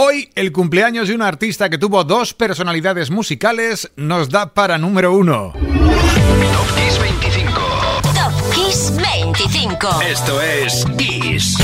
Hoy el cumpleaños de un artista que tuvo dos personalidades musicales nos da para número uno. Top Kiss 25. Top Kiss 25. Esto es Kiss.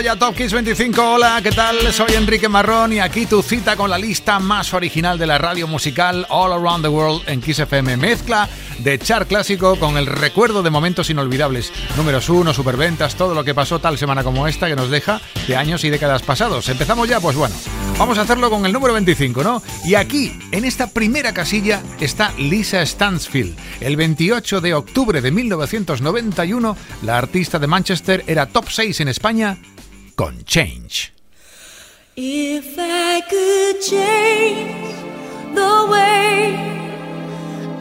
Ya Top Kiss 25. Hola, ¿qué tal? Soy Enrique Marrón y aquí tu cita con la lista más original de la radio musical All Around the World en Kiss FM. Mezcla de char clásico con el recuerdo de momentos inolvidables. Números uno, superventas, todo lo que pasó tal semana como esta que nos deja de años y décadas pasados. ¿Empezamos ya? Pues bueno, vamos a hacerlo con el número 25, ¿no? Y aquí, en esta primera casilla, está Lisa Stansfield. El 28 de octubre de 1991, la artista de Manchester era top 6 en España con Change. If I could change the way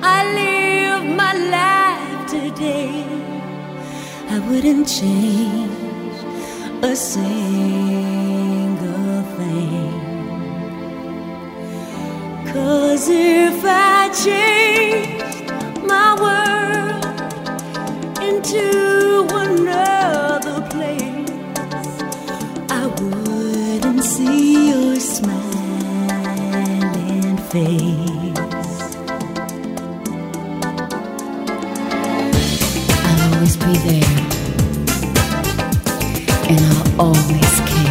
I live my life today, I wouldn't change a single thing. Cause if I changed my world into another see your smiling face. I'll always be there, and I'll always care.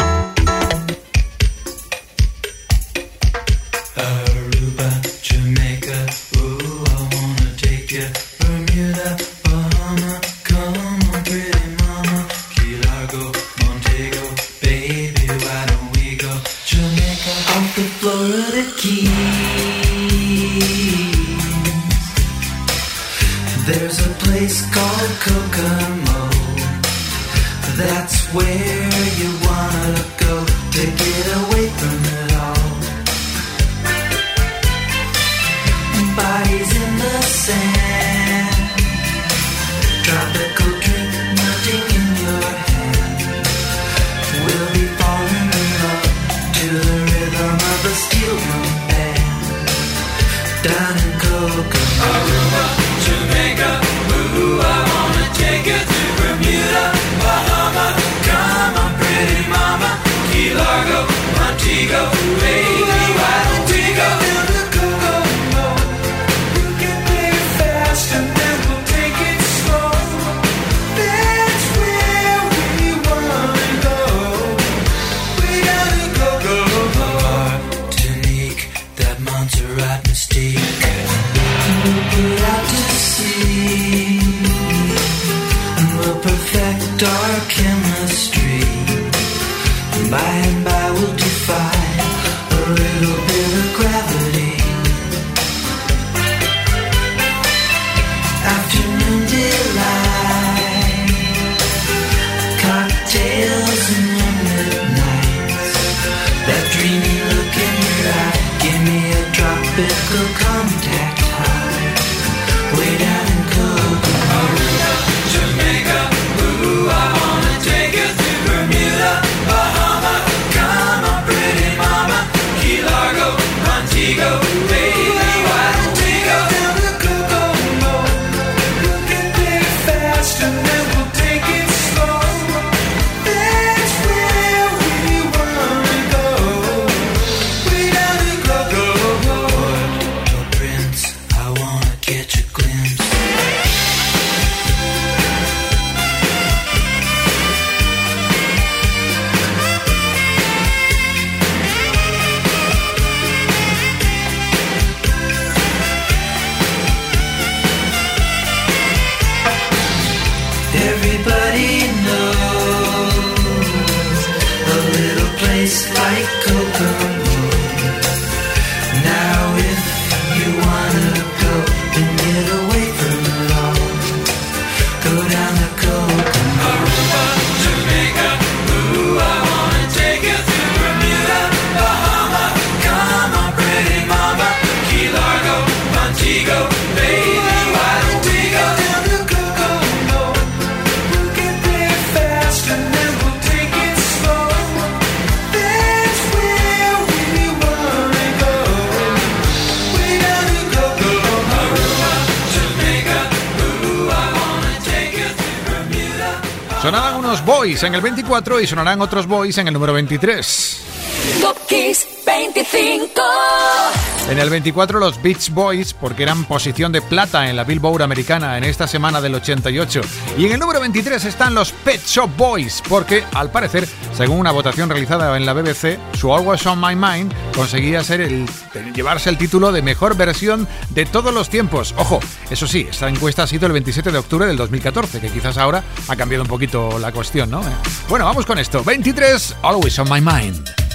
En el 24 y sonarán otros Boys en el número 23. Kiss 25. En el 24 los Beach Boys, porque eran posición de plata en la Billboard americana en esta semana del 88. Y en el número 23 están los Pet Shop Boys, porque al parecer, según una votación realizada en la BBC, su Always on My Mind conseguía ser el, llevarse el título de mejor versión de todos los tiempos. Ojo, eso sí, esta encuesta ha sido el 27 de octubre del 2014, que quizás ahora ha cambiado un poquito la cuestión, ¿no? Bueno, vamos con esto. 23, Always on My Mind.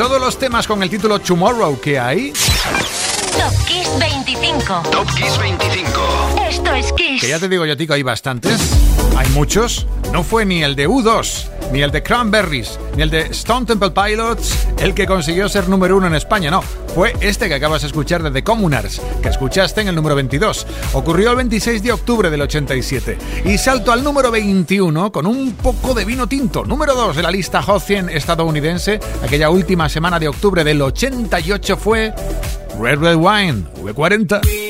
Todos los temas con el título Tomorrow que hay, Top Kiss 25. Top Kiss 25. Esto es Kiss. que ya te digo yo, Tico, hay bastantes, hay muchos. No fue ni el de U2, ni el de Cranberries, ni el de Stone Temple Pilots el que consiguió ser número uno en España, no. Fue este que acabas de escuchar de The Communards, que escuchaste en el número 22. Ocurrió el 26 de octubre del 87. Y salto al número 21 con un poco de vino tinto. Número 2 de la lista Hot 100 estadounidense. Aquella última semana de octubre del 88 fue Red Red Wine, V40.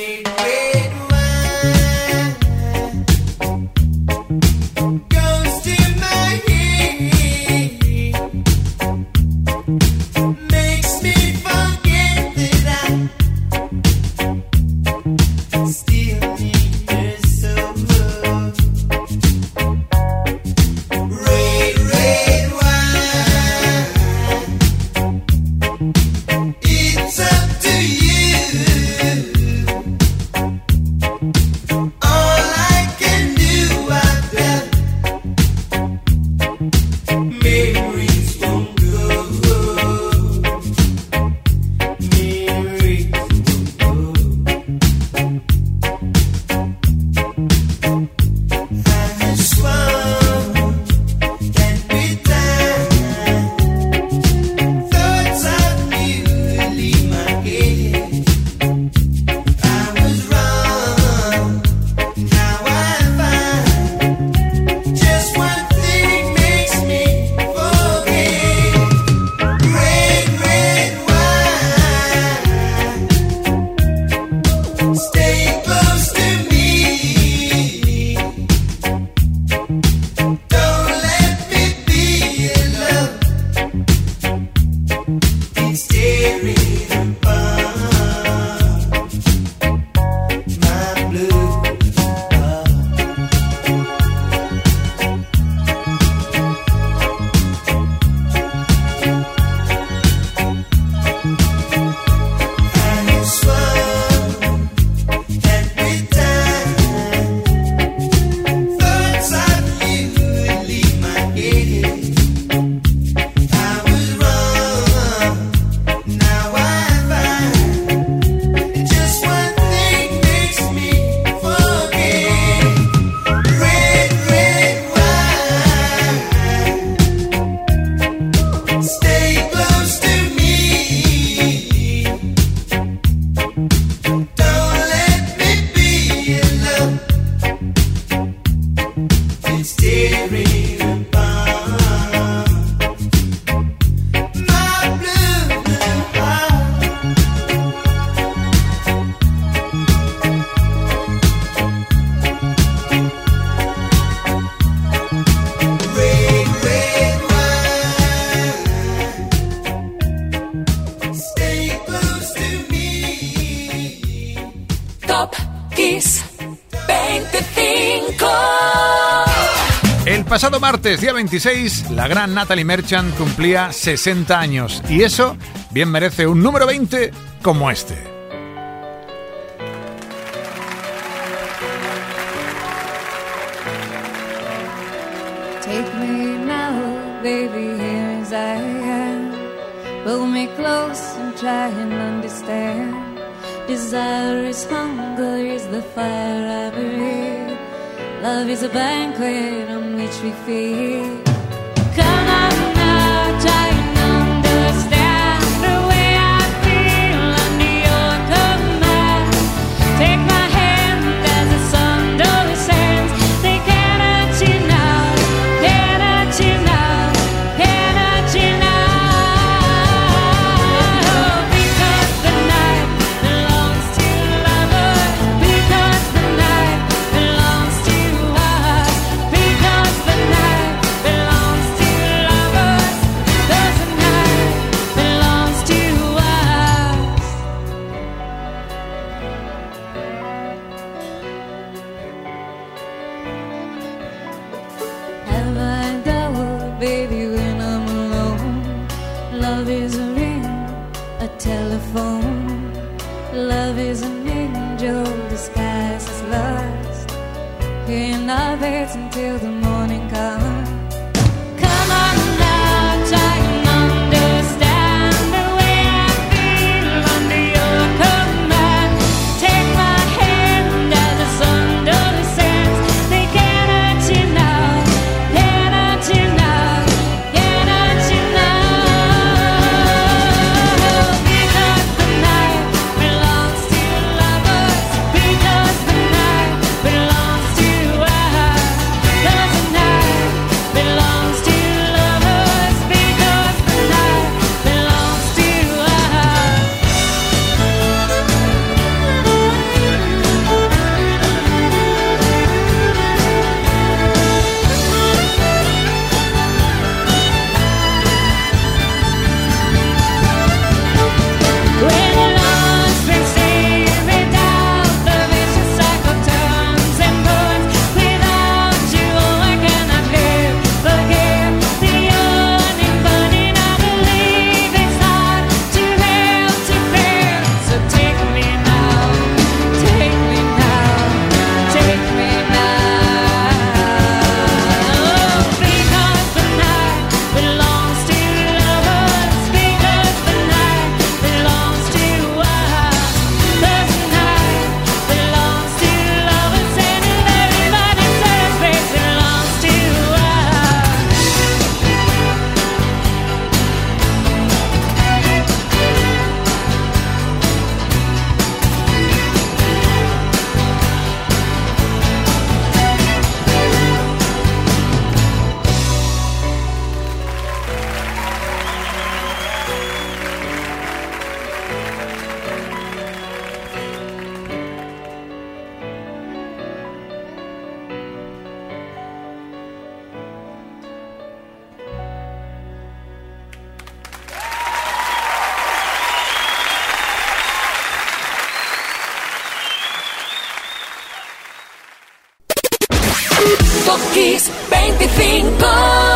Día 26, la gran Natalie Merchant cumplía 60 años. Y eso bien merece un número 20 como este. Take me now, baby, here as I am. Pull me close and try and understand. Desire is hunger, is the fire I breathe. Love is a banquet which we feed. Come Top Kiss 25.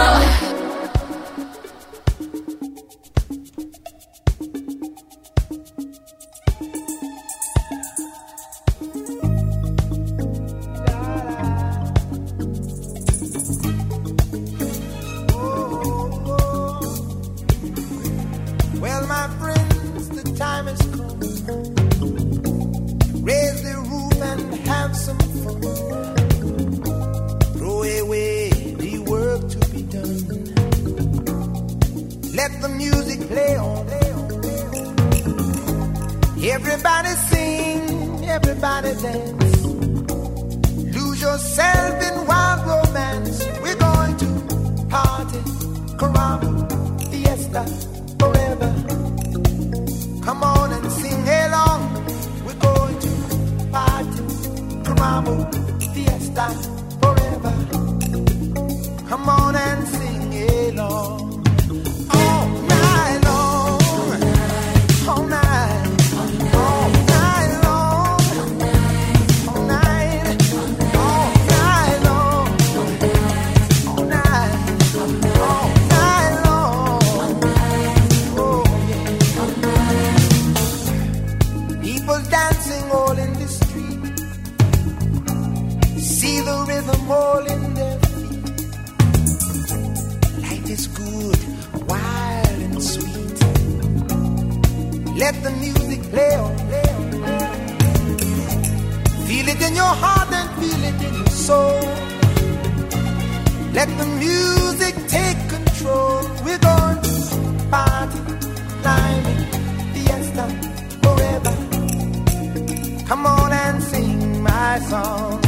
found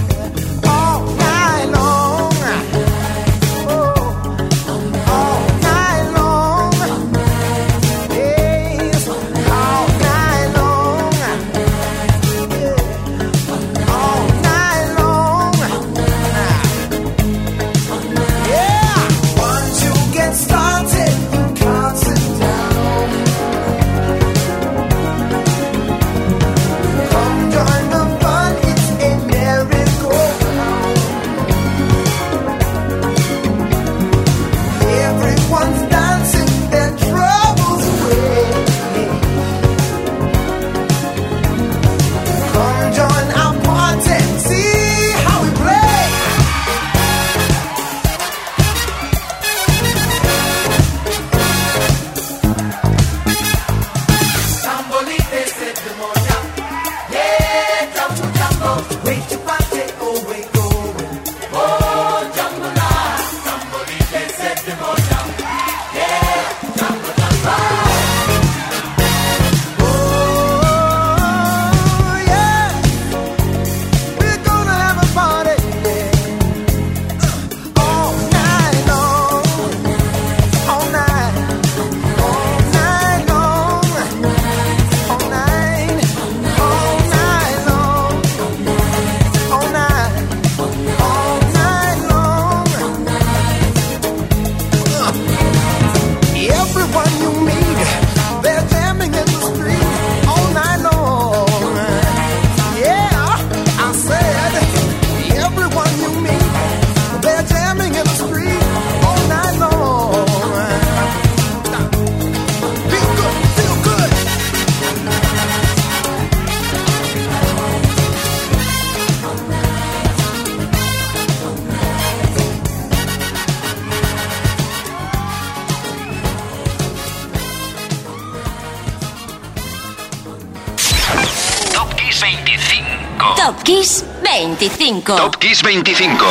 25. Top Kiss 25.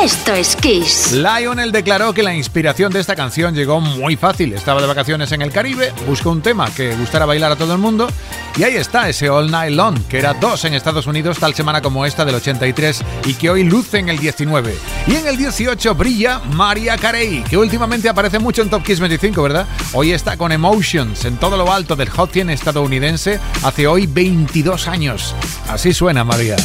Esto es Kiss. Lionel declaró que la inspiración de esta canción llegó muy fácil. Estaba de vacaciones en el Caribe, buscó un tema que gustara bailar a todo el mundo y ahí está ese All Night Long, que era dos en Estados Unidos tal semana como esta del 83 y que hoy luce en el 19. Y en el 18 brilla María Carey, que últimamente aparece mucho en Top Kiss 25, ¿verdad? Hoy está con Emotions en todo lo alto del Hot 100 estadounidense hace hoy 22 años. Así suena María.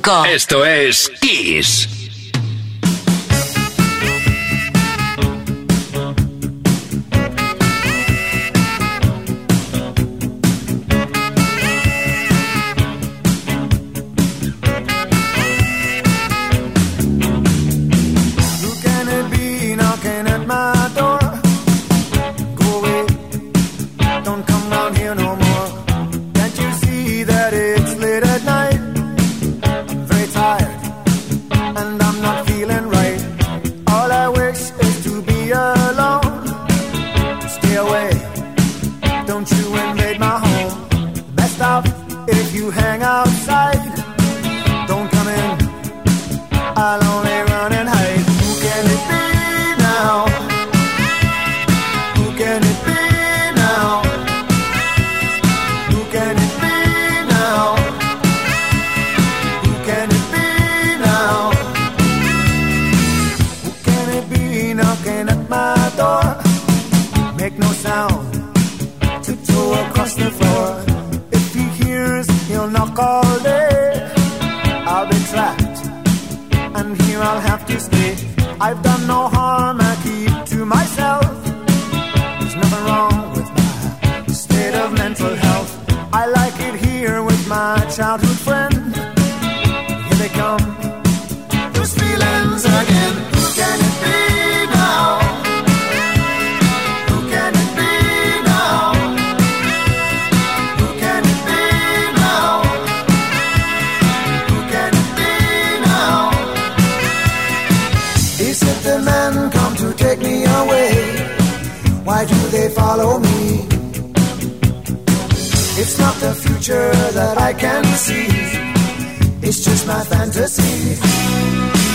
25. Esto es I've done no harm, I keep to myself. There's nothing wrong with my state of mental health. I like it here with my childhood future that I can see. It's just my fantasy.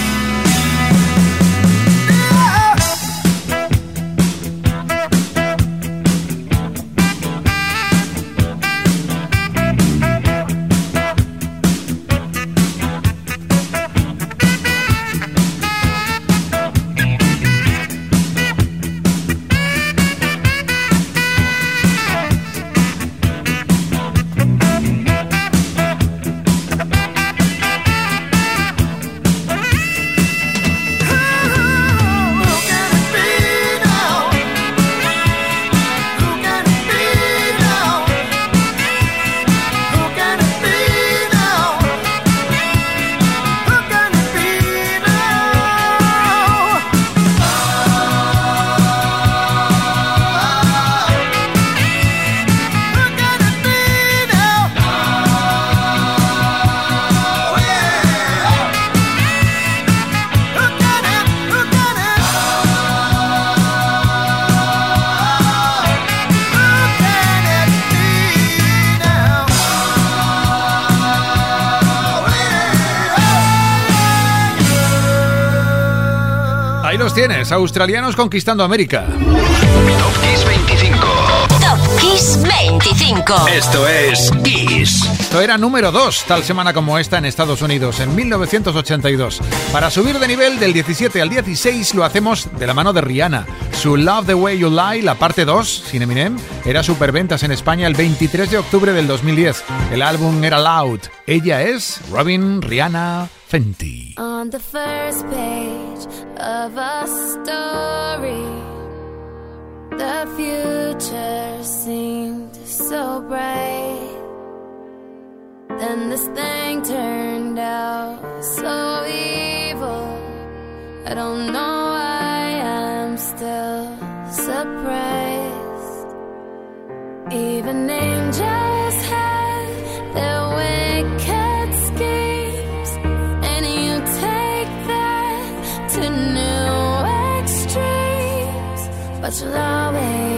Australianos conquistando América. Top Kiss 25. Top Kiss 25. Esto es Kiss. Esto era número 2 tal semana como esta en Estados Unidos, en 1982. Para subir de nivel del 17 al 16 lo hacemos de la mano de Rihanna. Su Love the Way You Lie, la parte 2, sin Eminem, era superventas en España el 23 de octubre del 2010. El álbum era Loud. Ella es Robin Rihanna Fenty. On the first page of a story, the future seemed so bright. Then this thing turned out so evil. I don't know why I'm still surprised. Even angels have allow it.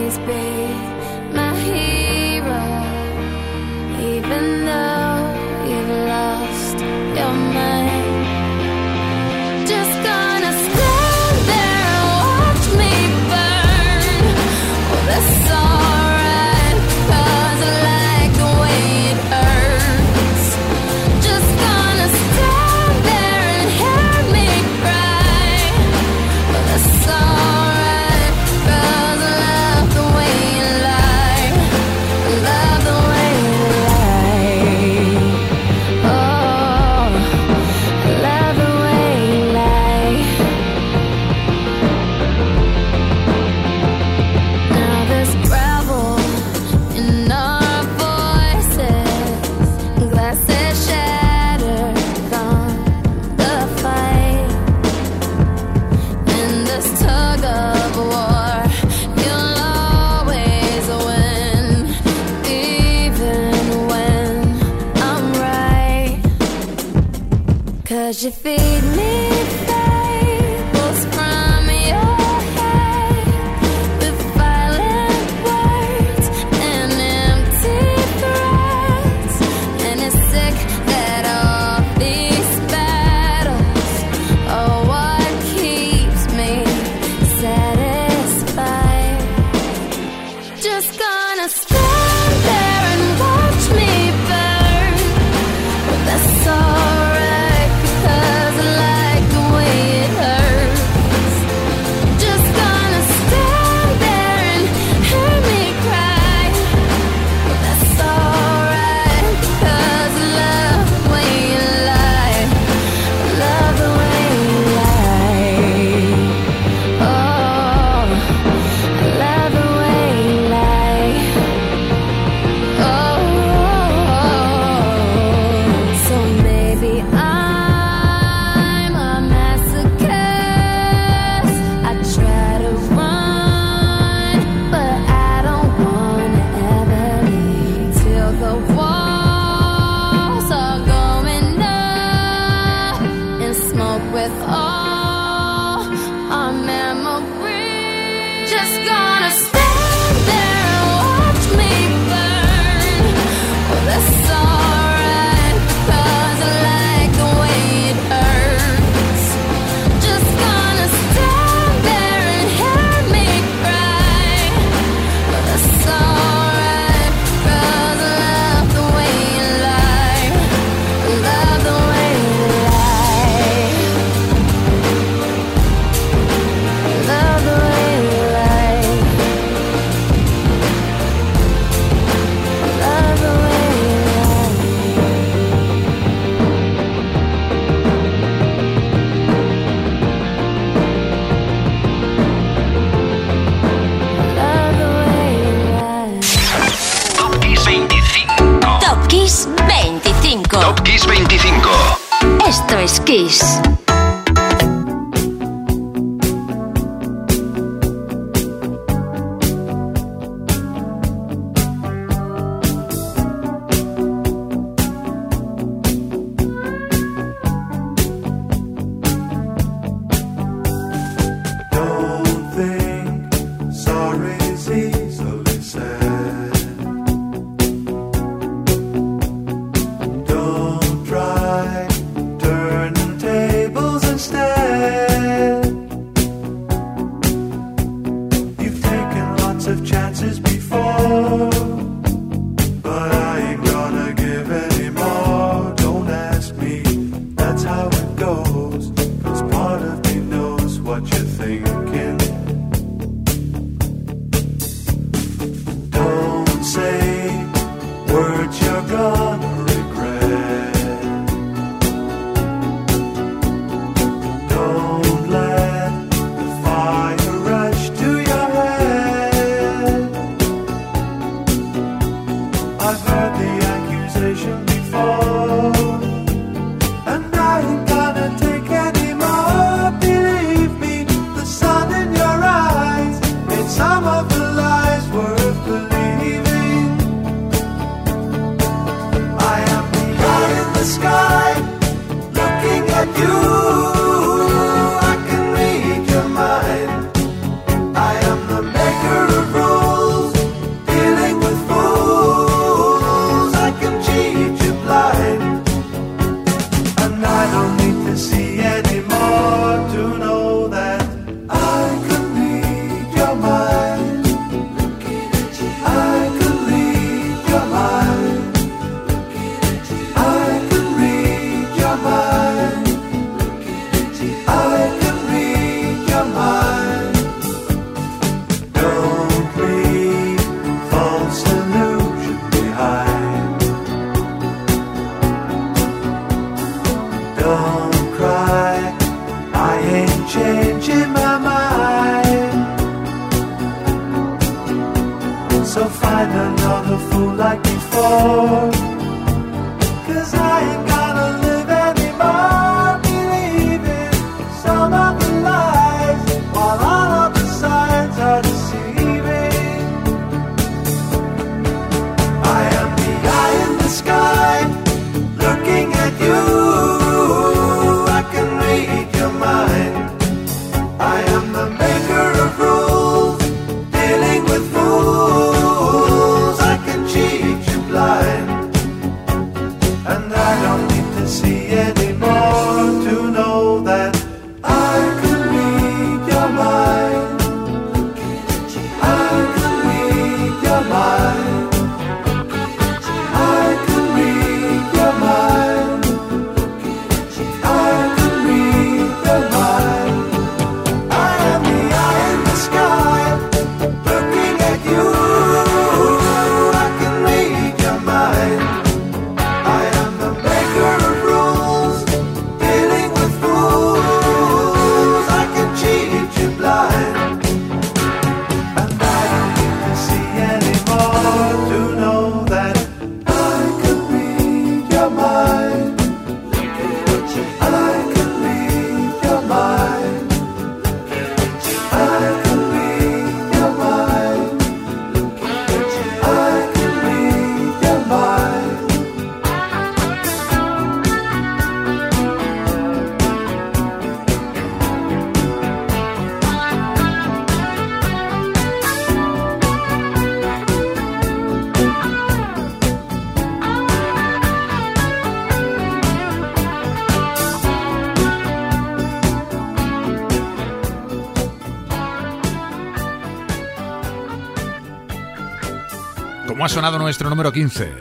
Sonado nuestro número 15.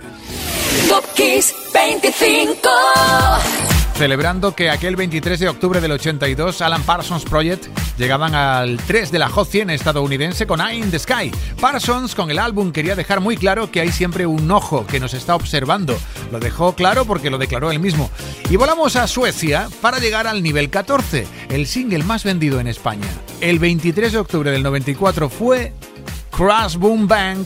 Top Kiss 25. Celebrando que aquel 23 de octubre del 82 Alan Parsons Project llegaban al 3 de la Hot 100 estadounidense con Eye in the Sky. Parsons con el álbum quería dejar muy claro que hay siempre un ojo que nos está observando. Lo dejó claro porque lo declaró él mismo. Y volamos a Suecia para llegar al nivel 14, el single más vendido en España. El 23 de octubre del 94 fue Crash Boom Bang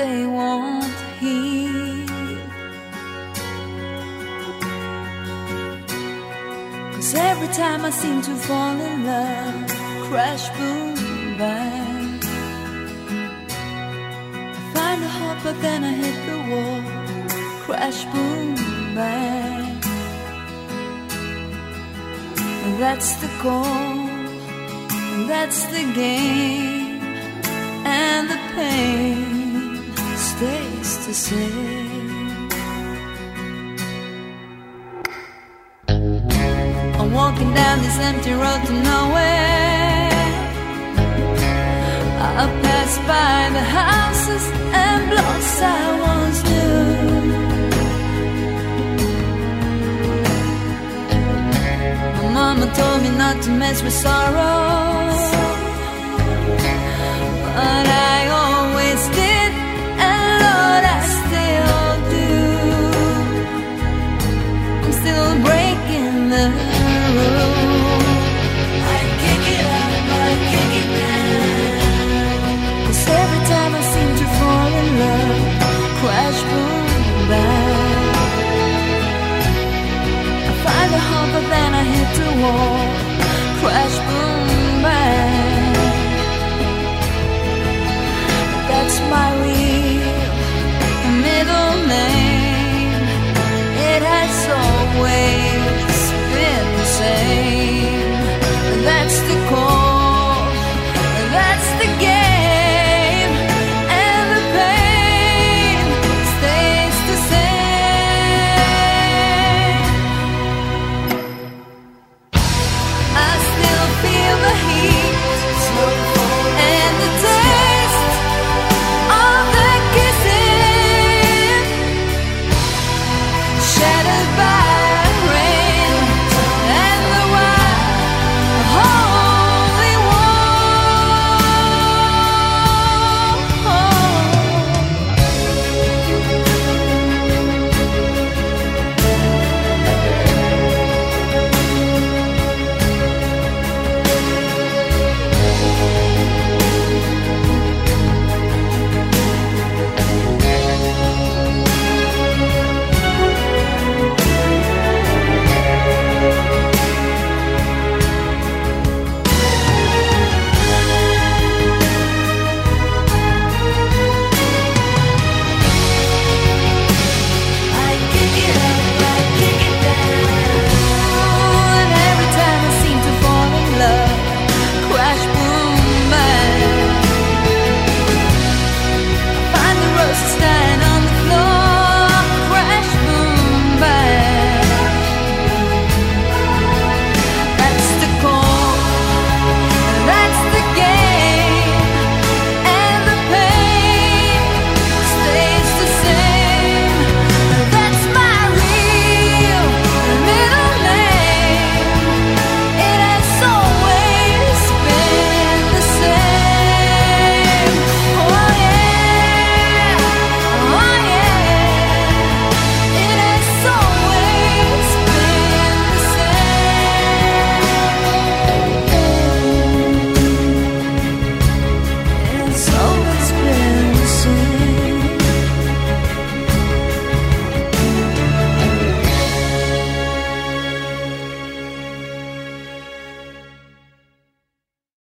they won't heal. Cause every time I seem to fall in love, crash, boom, bang. I find a hope, but then I hit the wall, crash, boom, bang. That's the goal, and that's the game, and the pain stays the same. I'm walking down this empty road to nowhere. I pass by the houses and blocks I once knew. My mama told me not to mess with sorrow, but I my wheel, middle name. It has always.